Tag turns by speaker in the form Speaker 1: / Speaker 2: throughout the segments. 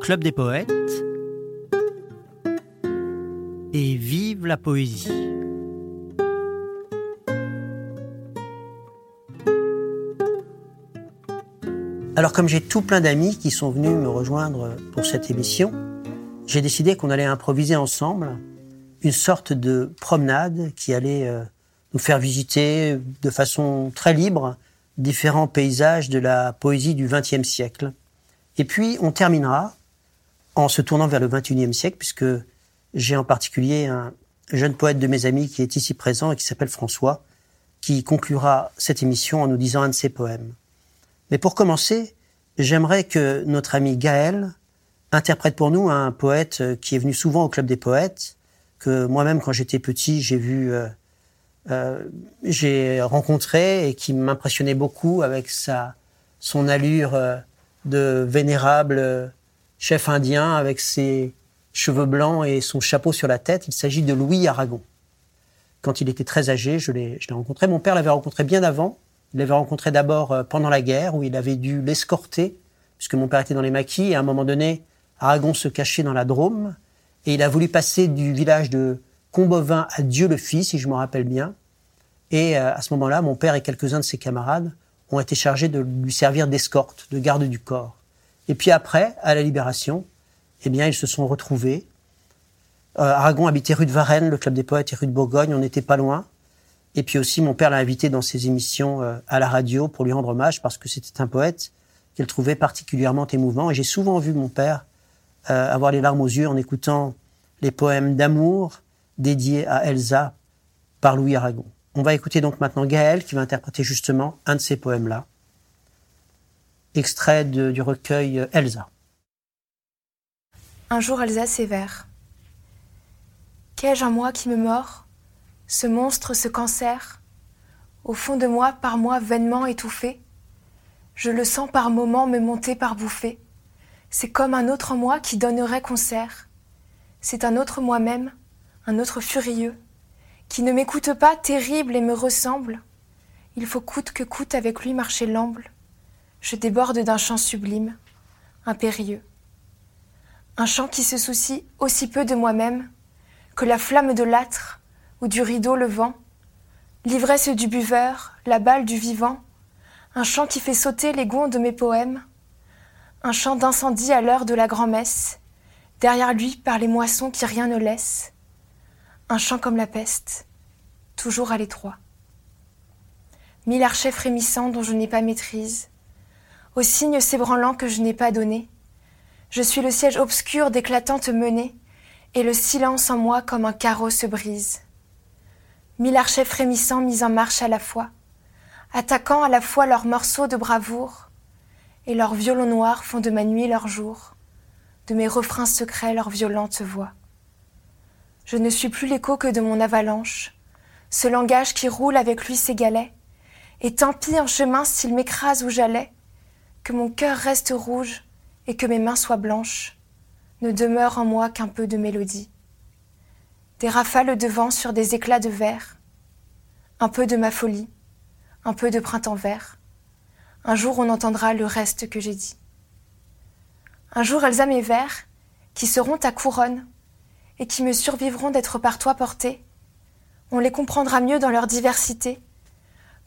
Speaker 1: Club des poètes et vive la poésie. Alors comme j'ai tout plein d'amis qui sont venus me rejoindre pour cette émission, j'ai décidé qu'on allait improviser ensemble une sorte de promenade qui allait euh, nous faire visiter de façon très libre différents paysages de la poésie du XXe siècle. Et puis on terminera en se tournant vers le XXIe siècle, puisque j'ai en particulier un jeune poète de mes amis qui est ici présent et qui s'appelle François, qui conclura cette émission en nous disant un de ses poèmes. Mais pour commencer, j'aimerais que notre ami Gaël interprète pour nous un poète qui est venu souvent au Club des Poètes, que moi-même, quand j'étais petit, j'ai vu, euh, euh, j'ai rencontré et qui m'impressionnait beaucoup avec sa, son allure euh, de vénérable chef indien avec ses cheveux blancs et son chapeau sur la tête. Il s'agit de Louis Aragon. Quand il était très âgé, je l'ai rencontré. Mon père l'avait rencontré bien avant. Il l'avait rencontré d'abord pendant la guerre, où il avait dû l'escorter, puisque mon père était dans les maquis, et à un moment donné, Aragon se cachait dans la Drôme, et il a voulu passer du village de Combovin à Dieu le Fils, si je me rappelle bien. Et euh, à ce moment-là, mon père et quelques-uns de ses camarades ont été chargés de lui servir d'escorte, de garde du corps. Et puis après, à la Libération, eh bien, ils se sont retrouvés. Euh, Aragon habitait rue de Varennes, le club des poètes et rue de Bourgogne, on n'était pas loin. Et puis aussi, mon père l'a invité dans ses émissions euh, à la radio pour lui rendre hommage parce que c'était un poète qu'elle trouvait particulièrement émouvant. Et j'ai souvent vu mon père euh, avoir les larmes aux yeux en écoutant les poèmes d'amour dédiés à Elsa par Louis Aragon. On va écouter donc maintenant Gaël qui va interpréter justement un de ces poèmes-là, extrait du recueil Elsa.
Speaker 2: Un jour Elsa sévère. Qu'ai-je en moi qui me mord? Ce monstre, ce cancer? Au fond de moi, par moi vainement étouffé? Je le sens par moments me monter par bouffées. C'est comme un autre moi qui donnerait concert. C'est un autre moi-même, un autre furieux, qui ne m'écoute pas terrible et me ressemble. Il faut coûte que coûte avec lui marcher l'amble. Je déborde d'un chant sublime, impérieux. Un chant qui se soucie aussi peu de moi-même que la flamme de l'âtre ou du rideau levant, l'ivresse du buveur, la balle du vivant, un chant qui fait sauter les gonds de mes poèmes, un chant d'incendie à l'heure de la grand-messe, derrière lui par les moissons qui rien ne laissent, un chant comme la peste, toujours à l'étroit. Mille archets frémissants dont je n'ai pas maîtrise, aux signes s'ébranlant que je n'ai pas donnés, je suis le siège obscur d'éclatantes menées, et le silence en moi comme un carreau se brise. Mille archets frémissants mis en marche à la fois, attaquant à la fois leurs morceaux de bravoure, et leurs violons noirs font de ma nuit leur jour, de mes refrains secrets leur violente voix. Je ne suis plus l'écho que de mon avalanche, ce langage qui roule avec lui ses galets, et tant pis en chemin s'il m'écrase où j'allais, que mon cœur reste rouge et que mes mains soient blanches, ne demeure en moi qu'un peu de mélodie. Des rafales de vent sur des éclats de verre, un peu de ma folie, un peu de printemps vert, un jour on entendra le reste que j'ai dit. Un jour elles mes vers, qui seront ta couronne, et qui me survivront d'être par toi portés, on les comprendra mieux dans leur diversité,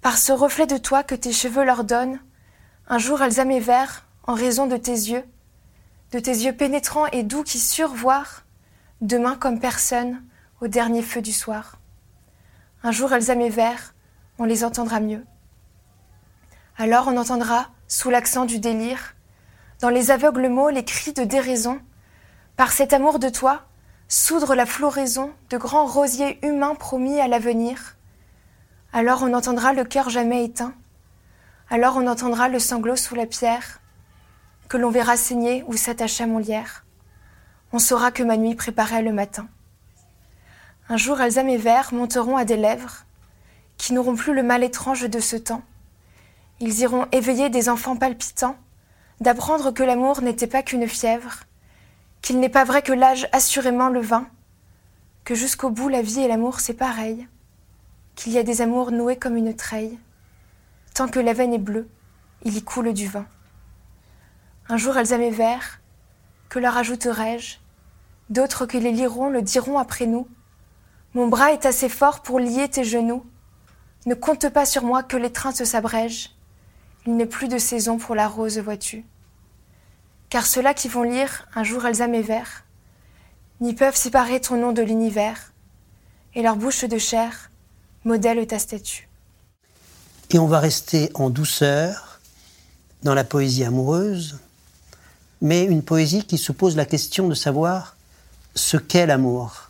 Speaker 2: par ce reflet de toi que tes cheveux leur donnent, un jour elles vers, en raison de tes yeux, de tes yeux pénétrants et doux qui survoient, demain comme personne, au dernier feu du soir. Un jour elles vers, on les entendra mieux. Alors on entendra, sous l'accent du délire, dans les aveugles mots les cris de déraison, par cet amour de toi, soudre la floraison de grands rosiers humains promis à l'avenir. Alors on entendra le cœur jamais éteint, alors on entendra le sanglot sous la pierre, que l'on verra saigner où s'attacha mon lierre. On saura que ma nuit préparait le matin. Un jour, Elsa mes vers monteront à des lèvres qui n'auront plus le mal étrange de ce temps, ils iront éveiller des enfants palpitants, d'apprendre que l'amour n'était pas qu'une fièvre, qu'il n'est pas vrai que l'âge assurément le vin, que jusqu'au bout la vie et l'amour c'est pareil, qu'il y a des amours noués comme une treille. Tant que la veine est bleue, il y coule du vin. Un jour elles mes vers, que leur ajouterai-je D'autres que les liront le diront après nous. Mon bras est assez fort pour lier tes genoux. Ne compte pas sur moi que les trains se s'abrègent. Il n'est plus de saison pour la rose, vois-tu. Car ceux-là qui vont lire un jour Elsa mes vers, n'y peuvent séparer ton nom de l'univers, et leur bouche de chair modèle ta statue.
Speaker 1: Et on va rester en douceur dans la poésie amoureuse, mais une poésie qui se pose la question de savoir ce qu'est l'amour.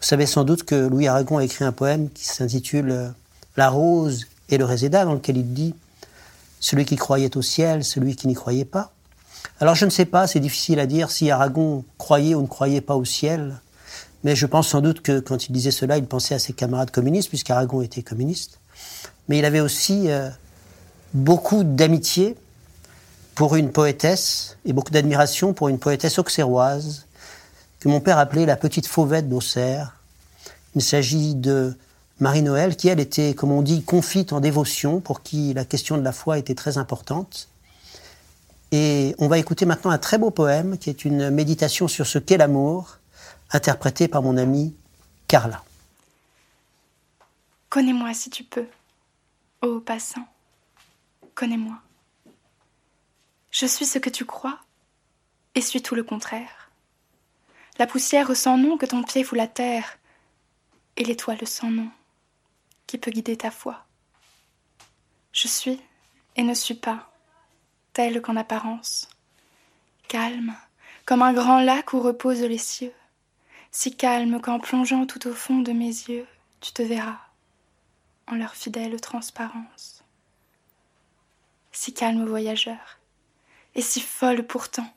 Speaker 1: Vous savez sans doute que Louis Aragon a écrit un poème qui s'intitule La rose et le réséda, dans lequel il dit Celui qui croyait au ciel, celui qui n'y croyait pas. Alors je ne sais pas, c'est difficile à dire si Aragon croyait ou ne croyait pas au ciel, mais je pense sans doute que quand il disait cela, il pensait à ses camarades communistes, puisqu'Aragon était communiste. Mais il avait aussi euh, beaucoup d'amitié pour une poétesse et beaucoup d'admiration pour une poétesse auxerroise que mon père appelait la petite fauvette d'Auxerre. Il s'agit de Marie-Noël qui, elle, était, comme on dit, confite en dévotion, pour qui la question de la foi était très importante. Et on va écouter maintenant un très beau poème qui est une méditation sur ce qu'est l'amour, interprété par mon amie Carla.
Speaker 3: Connais-moi si tu peux, ô passant, connais-moi. Je suis ce que tu crois et suis tout le contraire. La poussière sans nom que ton pied fout la terre, et l'étoile sans nom qui peut guider ta foi. Je suis et ne suis pas telle qu'en apparence, calme, comme un grand lac où reposent les cieux, si calme qu'en plongeant tout au fond de mes yeux, tu te verras en leur fidèle transparence. Si calme voyageur, et si folle pourtant,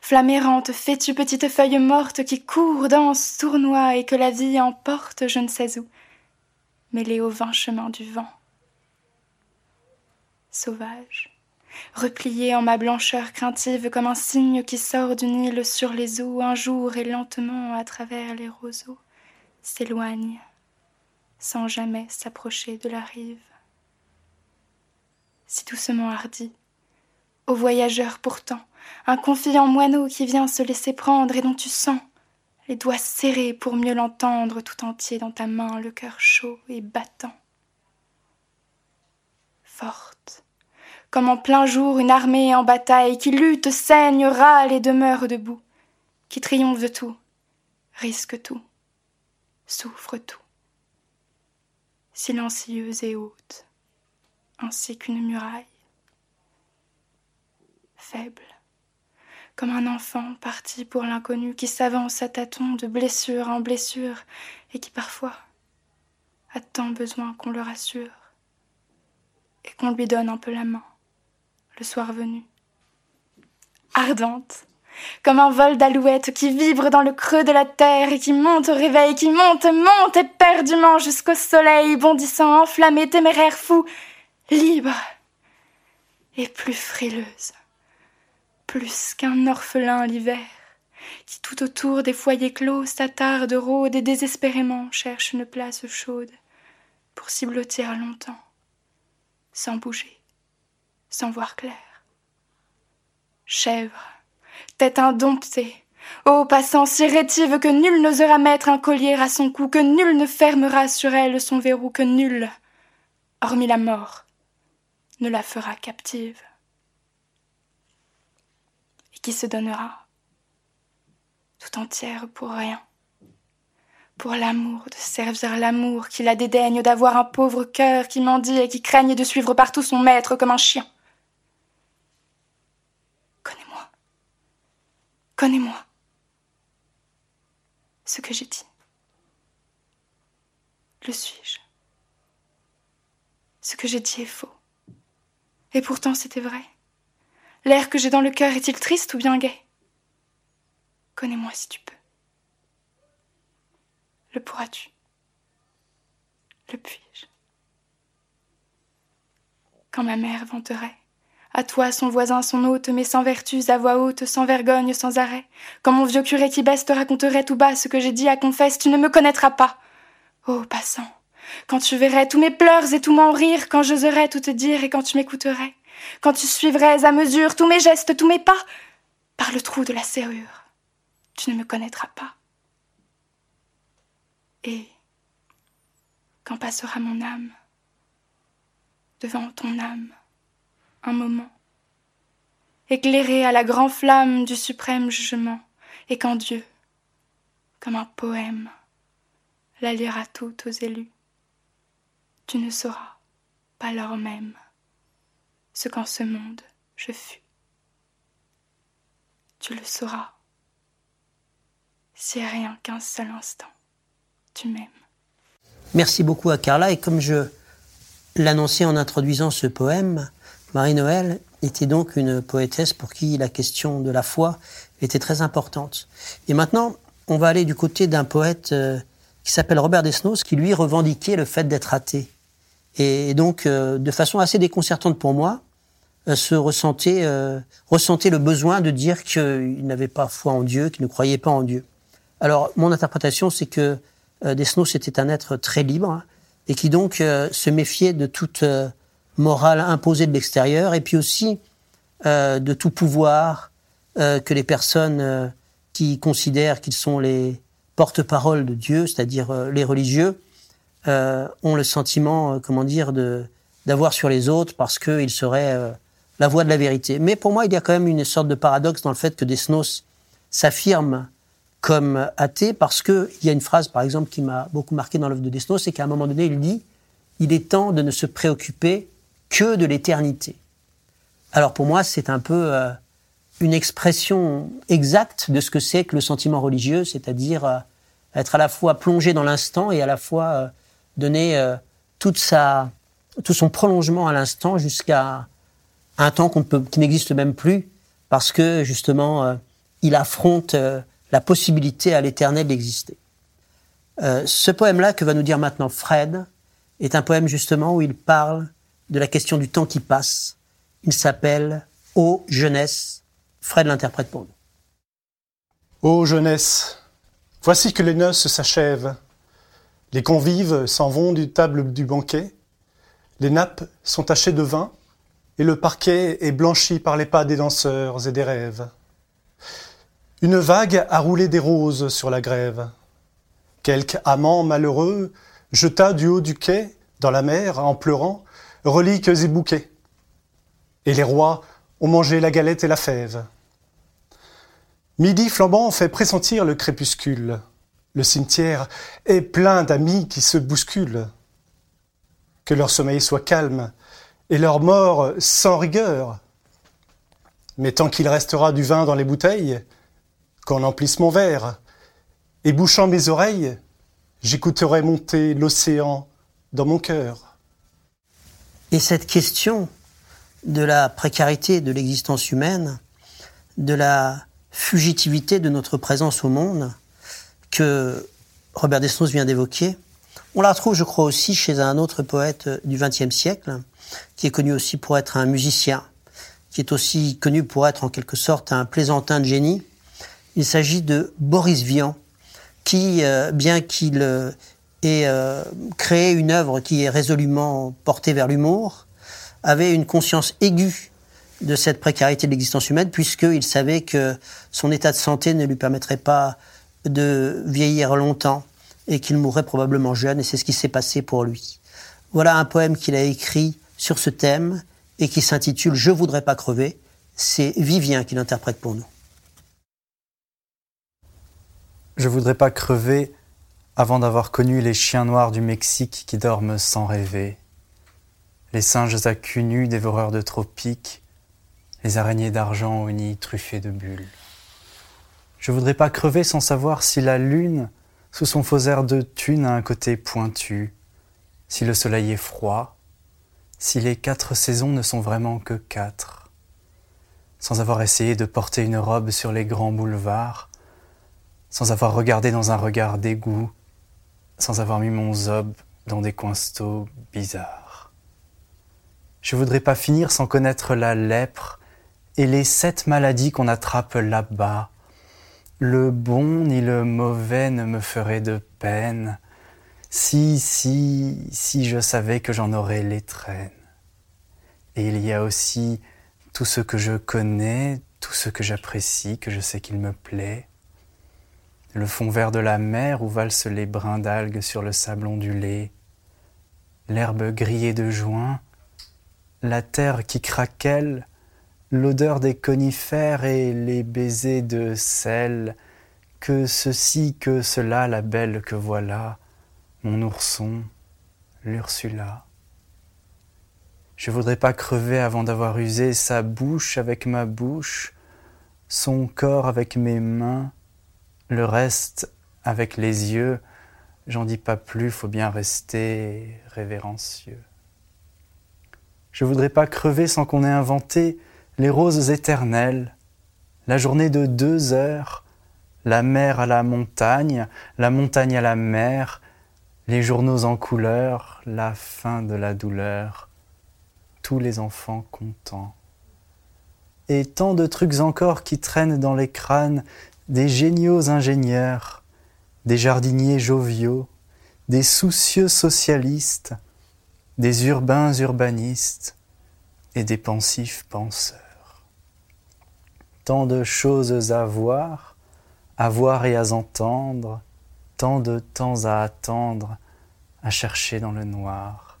Speaker 3: flamme errante, fais-tu petite feuille morte qui court, danse, tournoie et que la vie emporte je ne sais où, mêlée au vain chemin du vent. Sauvage, replié en ma blancheur craintive comme un cygne qui sort d'une île sur les eaux un jour et lentement à travers les roseaux s'éloigne sans jamais s'approcher de la rive. Si doucement hardi, ô voyageur pourtant, un confiant moineau qui vient se laisser prendre et dont tu sens les doigts serrés pour mieux l'entendre tout entier dans ta main, le cœur chaud et battant. Forte, comme en plein jour une armée en bataille qui lutte, saigne, râle et demeure debout, qui triomphe de tout, risque tout, souffre tout, silencieuse et haute, ainsi qu'une muraille, faible, comme un enfant parti pour l'inconnu qui s'avance à tâtons de blessure en blessure et qui parfois a tant besoin qu'on le rassure et qu'on lui donne un peu la main le soir venu. Ardente, comme un vol d'alouette qui vibre dans le creux de la terre et qui monte au réveil, qui monte, monte éperdument jusqu'au soleil, bondissant, enflammé, téméraire, fou, libre et plus frileuse, plus qu'un orphelin l'hiver, qui tout autour des foyers clos s'attarde, rôde et désespérément cherche une place chaude pour s'y blottir longtemps, sans bouger sans voir clair. Chèvre, tête indomptée, ô passant si rétive que nul n'osera mettre un collier à son cou, que nul ne fermera sur elle son verrou, que nul, hormis la mort, ne la fera captive. Et qui se donnera tout entière pour rien pour l'amour, de servir l'amour, qui la dédaigne d'avoir un pauvre cœur qui mendie et qui craigne de suivre partout son maître comme un chien. Connais-moi. Ce que j'ai dit. Le suis-je? Ce que j'ai dit est faux. Et pourtant c'était vrai. L'air que j'ai dans le cœur est-il triste ou bien gai? Connais-moi si tu peux. Le pourras-tu? Le puis-je? Quand ma mère vanterait à toi, son voisin, son hôte, mais sans vertus, à voix haute, sans vergogne, sans arrêt. Quand mon vieux curé qui baisse te raconterait tout bas ce que j'ai dit à confesse, tu ne me connaîtras pas. Ô passant, quand tu verrais tous mes pleurs et tout mon rire, quand j'oserais tout te dire et quand tu m'écouterais, quand tu suivrais à mesure tous mes gestes, tous mes pas, par le trou de la serrure, tu ne me connaîtras pas. Et quand passera mon âme devant ton âme, un moment, éclairé à la grande flamme du suprême jugement, et quand Dieu, comme un poème, la lira tout aux élus, tu ne sauras pas l'heure même ce qu'en ce monde je fus. Tu le sauras si rien qu'un seul instant tu m'aimes.
Speaker 1: Merci beaucoup à Carla et comme je l'annonçais en introduisant ce poème, Marie-Noël était donc une poétesse pour qui la question de la foi était très importante. Et maintenant, on va aller du côté d'un poète euh, qui s'appelle Robert Desnos, qui lui revendiquait le fait d'être athée. Et donc, euh, de façon assez déconcertante pour moi, euh, se ressentait, ressentait le besoin de dire qu'il n'avait pas foi en Dieu, qu'il ne croyait pas en Dieu. Alors, mon interprétation, c'est que Desnos était un être très libre et qui donc se méfiait de toute morale imposée de l'extérieur et puis aussi de tout pouvoir que les personnes qui considèrent qu'ils sont les porte-parole de Dieu, c'est-à-dire euh, les religieux, euh, ont le sentiment, euh, comment dire, de d'avoir sur les autres parce qu'ils seraient la voie de la vérité. Mais pour moi, il y a quand même une sorte de paradoxe dans le fait que Desnos s'affirme comme athée parce qu'il y a une phrase, par exemple, qui m'a beaucoup marqué dans l'œuvre de Desnos, c'est qu'à un moment donné, il dit il est temps de ne se préoccuper que de l'éternité. Alors pour moi, c'est un peu une expression exacte de ce que c'est que le sentiment religieux, c'est-à-dire euh, être à la fois plongé dans l'instant et à la fois euh, donner euh, toute sa, tout son prolongement à l'instant jusqu'à un temps qu'on peut, qui n'existe même plus parce que justement il affronte la possibilité à l'éternel d'exister. ce poème-là que va nous dire maintenant Fred est un poème justement où il parle de la question du temps qui passe. Il s'appelle Ô jeunesse Fred l'interprète pour nous.
Speaker 4: Ô jeunesse, voici que les noces s'achèvent. Les convives s'en vont du table du banquet. Les nappes sont tachées de vin et le parquet est blanchi par les pas des danseurs et des rêves. Une vague a roulé des roses sur la grève. Quelque amant malheureux jeta du haut du quai, dans la mer, en pleurant, reliques et bouquets. Et les rois ont mangé la galette et la fève. Midi flambant fait pressentir le crépuscule. Le cimetière est plein d'amis qui se bousculent. Que leur sommeil soit calme et leur mort sans rigueur. Mais tant qu'il restera du vin dans les bouteilles, qu'on emplisse mon verre, et bouchant mes oreilles, j'écouterai monter l'océan dans mon cœur.
Speaker 1: Et cette question de la précarité de l'existence humaine, de la fugitivité de notre présence au monde que Robert Desnos vient d'évoquer. On la retrouve, je crois, aussi chez un autre poète du XXe siècle, qui est connu aussi pour être un musicien, qui est aussi connu pour être en quelque sorte un plaisantin de génie. Il s'agit de Boris Vian, qui, euh, bien qu'il ait euh, créé une œuvre qui est résolument portée vers l'humour, avait une conscience aiguë de cette précarité de l'existence humaine, puisqu'il savait que son état de santé ne lui permettrait pas de vieillir longtemps et qu'il mourrait probablement jeune, et c'est ce qui s'est passé pour lui. Voilà un poème qu'il a écrit sur ce thème et qui s'intitule Je voudrais pas crever. C'est Vivien qui l'interprète pour nous.
Speaker 5: Je voudrais pas crever avant d'avoir connu les chiens noirs du Mexique qui dorment sans rêver les singes à cul nu dévoreurs de tropiques, les araignées d'argent au nid truffé de bulles. Je voudrais pas crever sans savoir si la lune, sous son faux air de thune, a un côté pointu, si le soleil est froid, si les quatre saisons ne sont vraiment que quatre, sans avoir essayé de porter une robe sur les grands boulevards, sans avoir regardé dans un regard d'égout, sans avoir mis mon zob dans des coinstos bizarres. Je voudrais pas finir sans connaître la lèpre et les sept maladies qu'on attrape là-bas. Le bon ni le mauvais ne me ferait de peine. Si, si, si je savais que j'en aurais les. Et il y a aussi tout ce que je connais, tout ce que j'apprécie, que je sais qu'il me plaît, le fond vert de la mer où valsent les brins d'algues sur le sable ondulé, l'herbe grillée de juin, la terre qui craquelle, l'odeur des conifères et les baisers de sel, que ceci, que cela, la belle que voilà, mon ourson, l'Ursula. Je voudrais pas crever avant d'avoir usé sa bouche avec ma bouche, son corps avec mes mains, le reste avec les yeux. J'en dis pas plus, faut bien rester révérencieux. Je voudrais pas crever sans qu'on ait inventé les roses éternelles, la journée de deux heures, la mer à la montagne, la montagne à la mer, les journaux en couleur, la fin de la douleur, tous les enfants contents. Et tant de trucs encore qui traînent dans les crânes des géniaux ingénieurs, des jardiniers joviaux, des soucieux socialistes, des urbains urbanistes et des pensifs penseurs. Tant de choses à voir, à voir et à entendre, tant de temps à attendre, à chercher dans le noir.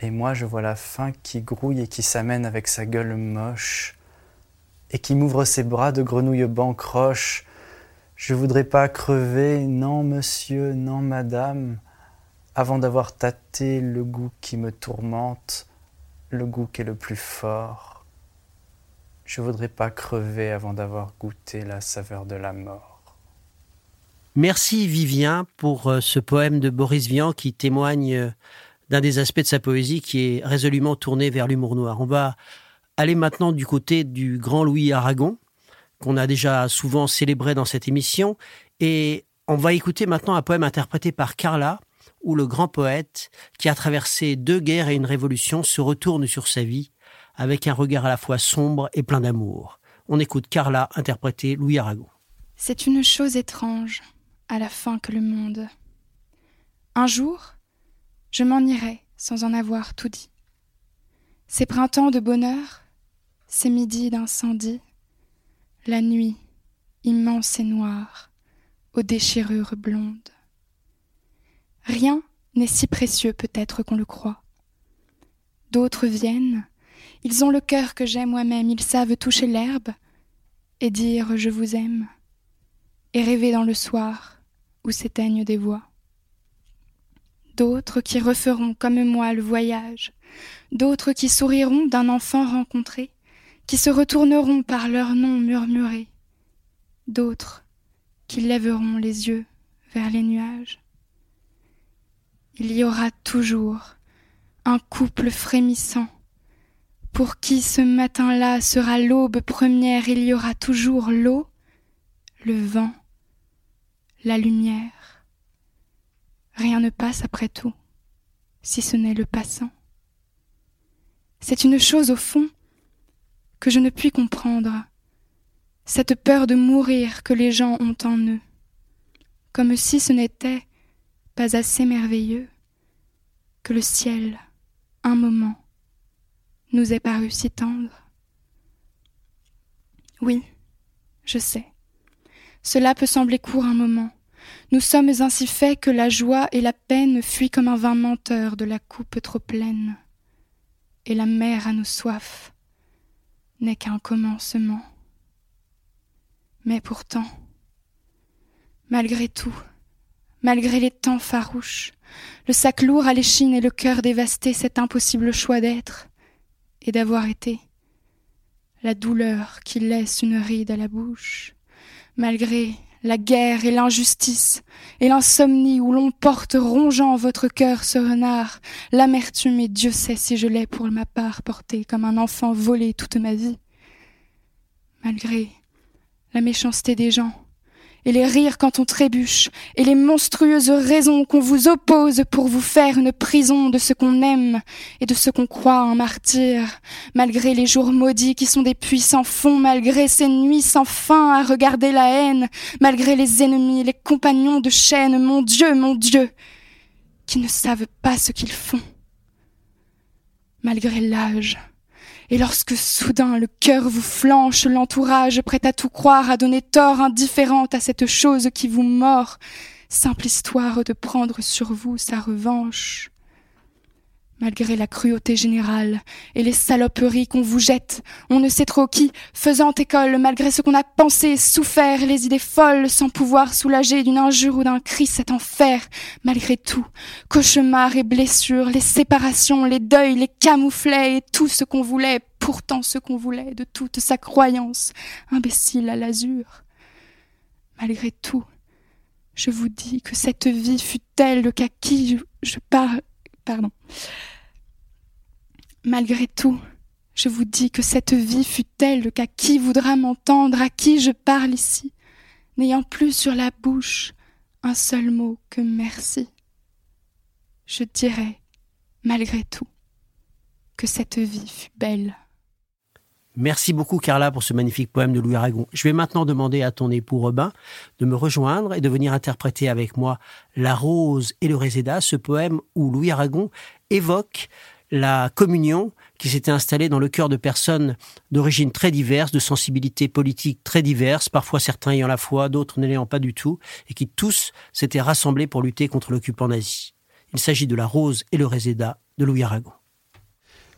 Speaker 5: Et moi, je vois la faim qui grouille et qui s'amène avec sa gueule moche, et qui m'ouvre ses bras de grenouille bancroche. Je voudrais pas crever, non monsieur, non madame, avant d'avoir tâté le goût qui me tourmente, le goût qui est le plus fort. Je voudrais pas crever avant d'avoir goûté la saveur de la mort.
Speaker 1: Merci Vivien pour euh, ce poème de Boris Vian qui témoigne euh, d'un des aspects de sa poésie qui est résolument tourné vers l'humour noir. On va aller maintenant du côté du grand Louis Aragon, qu'on a déjà souvent célébré dans cette émission, et on va écouter maintenant un poème interprété par Carla, où le grand poète, qui a traversé deux guerres et une révolution, se retourne sur sa vie avec un regard à la fois sombre et plein d'amour. On écoute Carla interpréter Louis Aragon.
Speaker 3: C'est une chose étrange, à la fin que le monde. Un jour, je m'en irai sans en avoir tout dit. Ces printemps de bonheur, ces midis d'incendie, la nuit, immense et noire, aux déchirures blondes. Rien n'est si précieux peut-être qu'on le croit. D'autres viennent, ils ont le cœur que j'ai moi-même, ils savent toucher l'herbe et dire je vous aime, et rêver dans le soir où s'éteignent des voix d'autres qui referont comme moi le voyage, d'autres qui souriront d'un enfant rencontré, qui se retourneront par leur nom murmuré, d'autres qui lèveront les yeux vers les nuages. Il y aura toujours un couple frémissant, pour qui ce matin-là sera l'aube première, il y aura toujours l'eau, le vent, la lumière. Rien ne passe après tout, si ce n'est le passant. C'est une chose au fond que je ne puis comprendre, cette peur de mourir que les gens ont en eux, comme si ce n'était pas assez merveilleux que le ciel, un moment, nous ait paru si tendre. Oui, je sais, cela peut sembler court un moment, nous sommes ainsi faits que la joie et la peine fuient comme un vin menteur de la coupe trop pleine. Et la mer à nos soifs n'est qu'un commencement. Mais pourtant, malgré tout, malgré les temps farouches, le sac lourd à l'échine et le cœur dévasté, cet impossible choix d'être et d'avoir été, la douleur qui laisse une ride à la bouche, malgré la guerre et l'injustice, et l'insomnie où l'on porte rongeant votre cœur ce renard, l'amertume et Dieu sait si je l'ai pour ma part porté comme un enfant volé toute ma vie. Malgré la méchanceté des gens, et les rires quand on trébuche, et les monstrueuses raisons qu'on vous oppose pour vous faire une prison de ce qu'on aime et de ce qu'on croit un martyr, malgré les jours maudits qui sont des puits sans fond, malgré ces nuits sans fin à regarder la haine, malgré les ennemis, les compagnons de chaîne, mon Dieu, mon Dieu, qui ne savent pas ce qu'ils font, malgré l'âge, Et lorsque soudain le cœur vous flanche, l'entourage prêt à tout croire, à donner tort indifférente à cette chose qui vous mord, simple histoire de prendre sur vous sa revanche malgré la cruauté générale et les saloperies qu'on vous jette, on ne sait trop qui, faisant école, malgré ce qu'on a pensé, souffert, les idées folles, sans pouvoir soulager d'une injure ou d'un cri cet enfer, malgré tout, cauchemars et blessures, les séparations, les deuils, les camouflets et tout ce qu'on voulait, pourtant ce qu'on voulait de toute sa croyance, imbécile à l'azur. Malgré tout, je vous dis que cette vie fut telle qu'à qui je, je parle, pardon, Malgré tout, je vous dis que cette vie fut telle qu'à qui voudra m'entendre, à qui je parle ici, n'ayant plus sur la bouche un seul mot que merci, je dirais, malgré tout, que cette vie fut belle.
Speaker 1: Merci beaucoup Carla pour ce magnifique poème de Louis Aragon. Je vais maintenant demander à ton époux Robin de me rejoindre et de venir interpréter avec moi La rose et le réséda, ce poème où Louis Aragon évoque la communion qui s'était installée dans le cœur de personnes d'origine très diverses, de sensibilités politiques très diverses, parfois certains ayant la foi, d'autres ne l'ayant pas du tout, et qui tous s'étaient rassemblés pour lutter contre l'occupant nazi. Il s'agit de la rose et le réséda de Louis Aragon.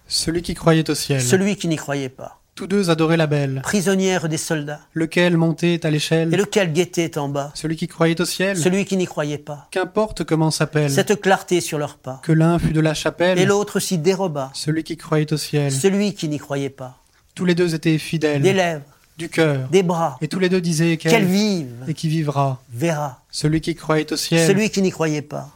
Speaker 6: Celui qui croyait au ciel.
Speaker 1: Celui qui n'y croyait pas.
Speaker 6: Tous deux adoraient la belle.
Speaker 1: Prisonnière des soldats.
Speaker 6: Lequel montait à l'échelle?
Speaker 1: Et lequel guettait en bas?
Speaker 6: Celui qui croyait au ciel?
Speaker 1: Celui qui n'y croyait pas.
Speaker 6: Qu'importe comment s'appelle.
Speaker 1: Cette clarté sur leurs pas.
Speaker 6: Que l'un fût de la chapelle.
Speaker 1: Et l'autre s'y déroba.
Speaker 6: Celui qui croyait au ciel.
Speaker 1: Celui qui n'y croyait pas.
Speaker 6: Tous les deux étaient fidèles.
Speaker 1: Des lèvres.
Speaker 6: Du cœur.
Speaker 1: Des bras.
Speaker 6: Et tous les deux disaient qu'elle.
Speaker 1: Qu'elle vive.
Speaker 6: Et qui vivra.
Speaker 1: Verra.
Speaker 6: Celui qui croyait au ciel.
Speaker 1: Celui qui n'y croyait pas.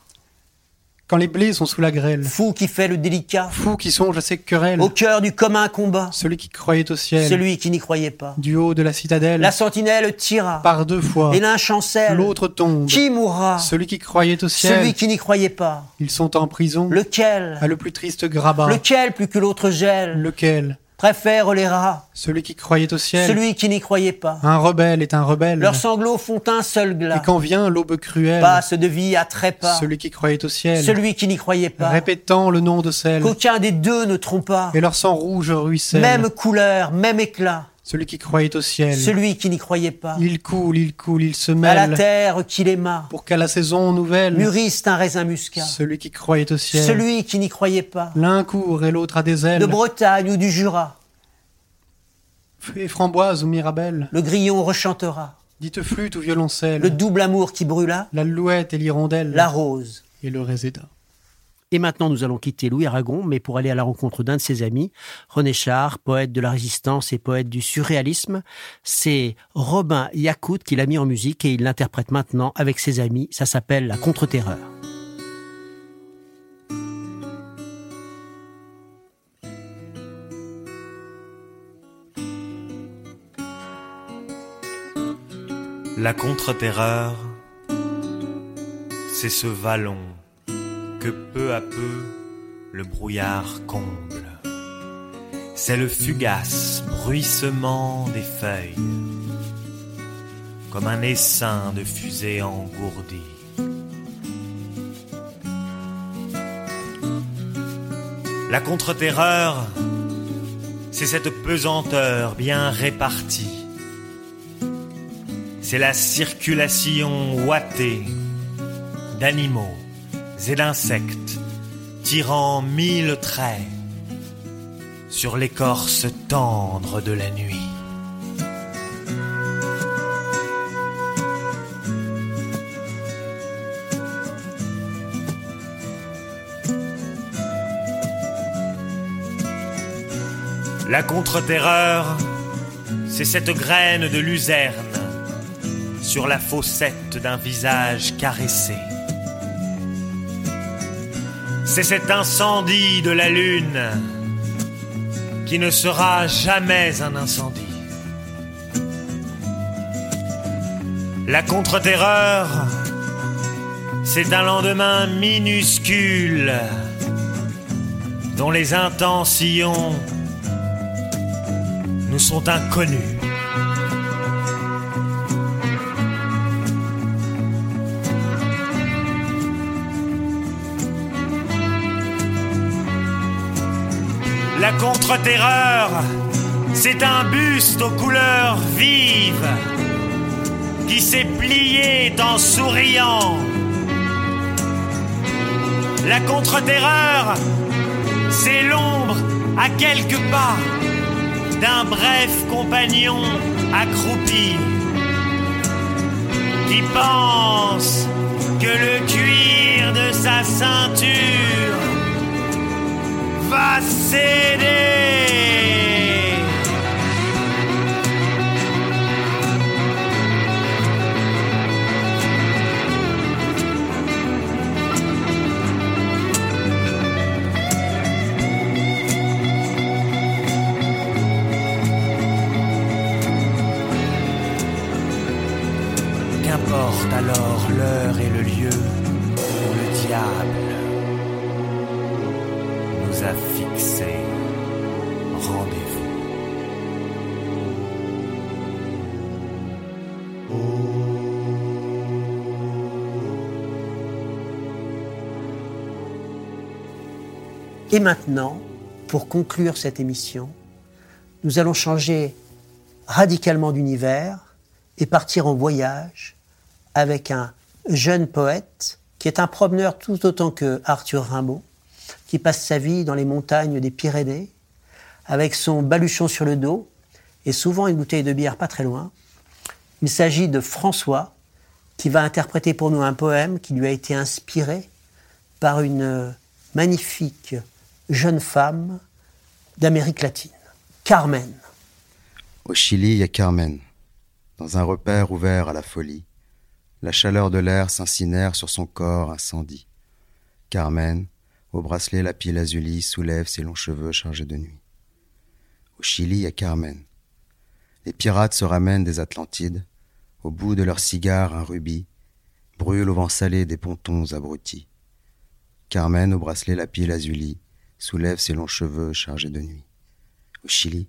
Speaker 6: Quand les blés sont sous la grêle.
Speaker 1: Fou qui fait le délicat.
Speaker 6: Fou qui songe à ses querelles.
Speaker 1: Au cœur du commun combat.
Speaker 6: Celui qui croyait au ciel.
Speaker 1: Celui qui n'y croyait pas.
Speaker 6: Du haut de la citadelle.
Speaker 1: La sentinelle tira.
Speaker 6: Par deux fois.
Speaker 1: Et l'un chancelle.
Speaker 6: L'autre tombe.
Speaker 1: Qui mourra?
Speaker 6: Celui qui croyait au ciel.
Speaker 1: Celui qui n'y croyait pas.
Speaker 6: Ils sont en prison.
Speaker 1: Lequel?
Speaker 6: À le plus triste grabat.
Speaker 1: Lequel plus que l'autre gèle
Speaker 6: Lequel?
Speaker 1: Préfère les rats.
Speaker 6: Celui qui croyait au ciel.
Speaker 1: Celui qui n'y croyait pas.
Speaker 6: Un rebelle est un rebelle.
Speaker 1: Leurs sanglots font un seul glas.
Speaker 6: Et quand vient l'aube cruelle.
Speaker 1: Passe de vie à trépas.
Speaker 6: Celui qui croyait au ciel.
Speaker 1: Celui qui n'y croyait pas.
Speaker 6: Répétant le nom de celle.
Speaker 1: Qu'aucun des deux ne trompa.
Speaker 6: Et leur sang rouge ruisselle.
Speaker 1: Même couleur, même éclat.
Speaker 6: Celui qui croyait au ciel.
Speaker 1: Celui qui n'y croyait pas.
Speaker 6: Il coule, il coule, il se mêle.
Speaker 1: À la terre qu'il aima.
Speaker 6: Pour qu'à la saison nouvelle.
Speaker 1: Mûrisse un raisin muscat.
Speaker 6: Celui qui croyait au ciel.
Speaker 1: Celui qui n'y croyait pas.
Speaker 6: L'un court et l'autre a des ailes.
Speaker 1: De Bretagne ou du Jura.
Speaker 6: Et framboise ou mirabelle.
Speaker 1: Le grillon rechantera.
Speaker 6: Dites flûte ou violoncelle.
Speaker 1: Le double amour qui brûla.
Speaker 6: L'alouette et l'hirondelle.
Speaker 1: La rose.
Speaker 6: Et le réséda.
Speaker 1: Et maintenant, nous allons quitter Louis Aragon, mais pour aller à la rencontre d'un de ses amis, René Char, poète de la résistance et poète du surréalisme. C'est Robin Yacout qui l'a mis en musique et il l'interprète maintenant avec ses amis. Ça s'appelle La Contre-Terreur.
Speaker 7: La contre-terreur, c'est ce vallon peu à peu le brouillard comble. C'est le fugace bruissement des feuilles, comme un essaim de fusée engourdi. La contre-terreur, c'est cette pesanteur bien répartie c'est la circulation ouatée d'animaux et d'insectes tirant mille traits sur l'écorce tendre de la nuit. La contre-terreur, c'est cette graine de luzerne sur la fossette d'un visage caressé. C'est cet incendie de la lune qui ne sera jamais un incendie. La contre-terreur, c'est un lendemain minuscule dont les intentions nous sont inconnues. La contre-terreur, c'est un buste aux couleurs vives qui s'est plié en souriant. La contre-terreur, c'est l'ombre à quelques pas d'un bref compagnon accroupi qui pense que le cuir de sa ceinture va
Speaker 1: Et maintenant, pour conclure cette émission, nous allons changer radicalement d'univers et partir en voyage avec un jeune poète qui est un promeneur tout autant que Arthur Rimbaud, qui passe sa vie dans les montagnes des Pyrénées, avec son baluchon sur le dos et souvent une bouteille de bière pas très loin. Il s'agit de François, qui va interpréter pour nous un poème qui lui a été inspiré par une magnifique jeune femme d'Amérique latine, Carmen.
Speaker 8: Au Chili, il y a Carmen. Dans un repère ouvert à la folie, la chaleur de l'air s'incinère sur son corps incendie. Carmen, au bracelet la pile azulie, soulève ses longs cheveux chargés de nuit. Au Chili, il y a Carmen. Les pirates se ramènent des Atlantides, au bout de leur cigare un rubis, brûle au vent salé des pontons abrutis. Carmen, au bracelet la pile azulie, soulève ses longs cheveux chargés de nuit. Au Chili,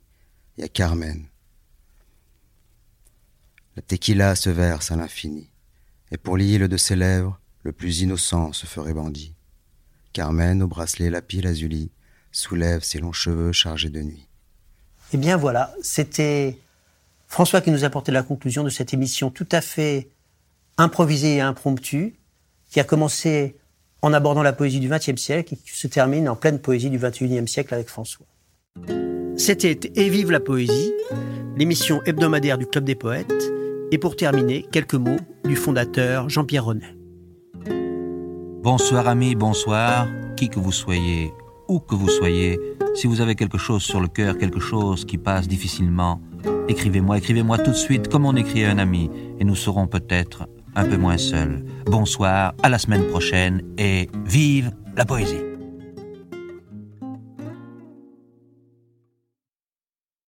Speaker 8: il y a Carmen. La tequila se verse à l'infini, et pour l'île de ses lèvres, le plus innocent se ferait bandit. Carmen, au bracelet la pile azulie, soulève ses longs cheveux chargés de nuit.
Speaker 1: Eh bien voilà, c'était François qui nous a apporté la conclusion de cette émission tout à fait improvisée et impromptue, qui a commencé en abordant la poésie du XXe siècle et qui se termine en pleine poésie du XXIe siècle avec François. C'était Et vive la poésie, l'émission hebdomadaire du Club des poètes, et pour terminer, quelques mots du fondateur Jean-Pierre Renet.
Speaker 9: Bonsoir amis, bonsoir, qui que vous soyez, où que vous soyez, si vous avez quelque chose sur le cœur, quelque chose qui passe difficilement, écrivez-moi, écrivez-moi tout de suite comme on écrit à un ami, et nous serons peut-être un peu moins seuls. Bonsoir, à la semaine prochaine, et vive la poésie.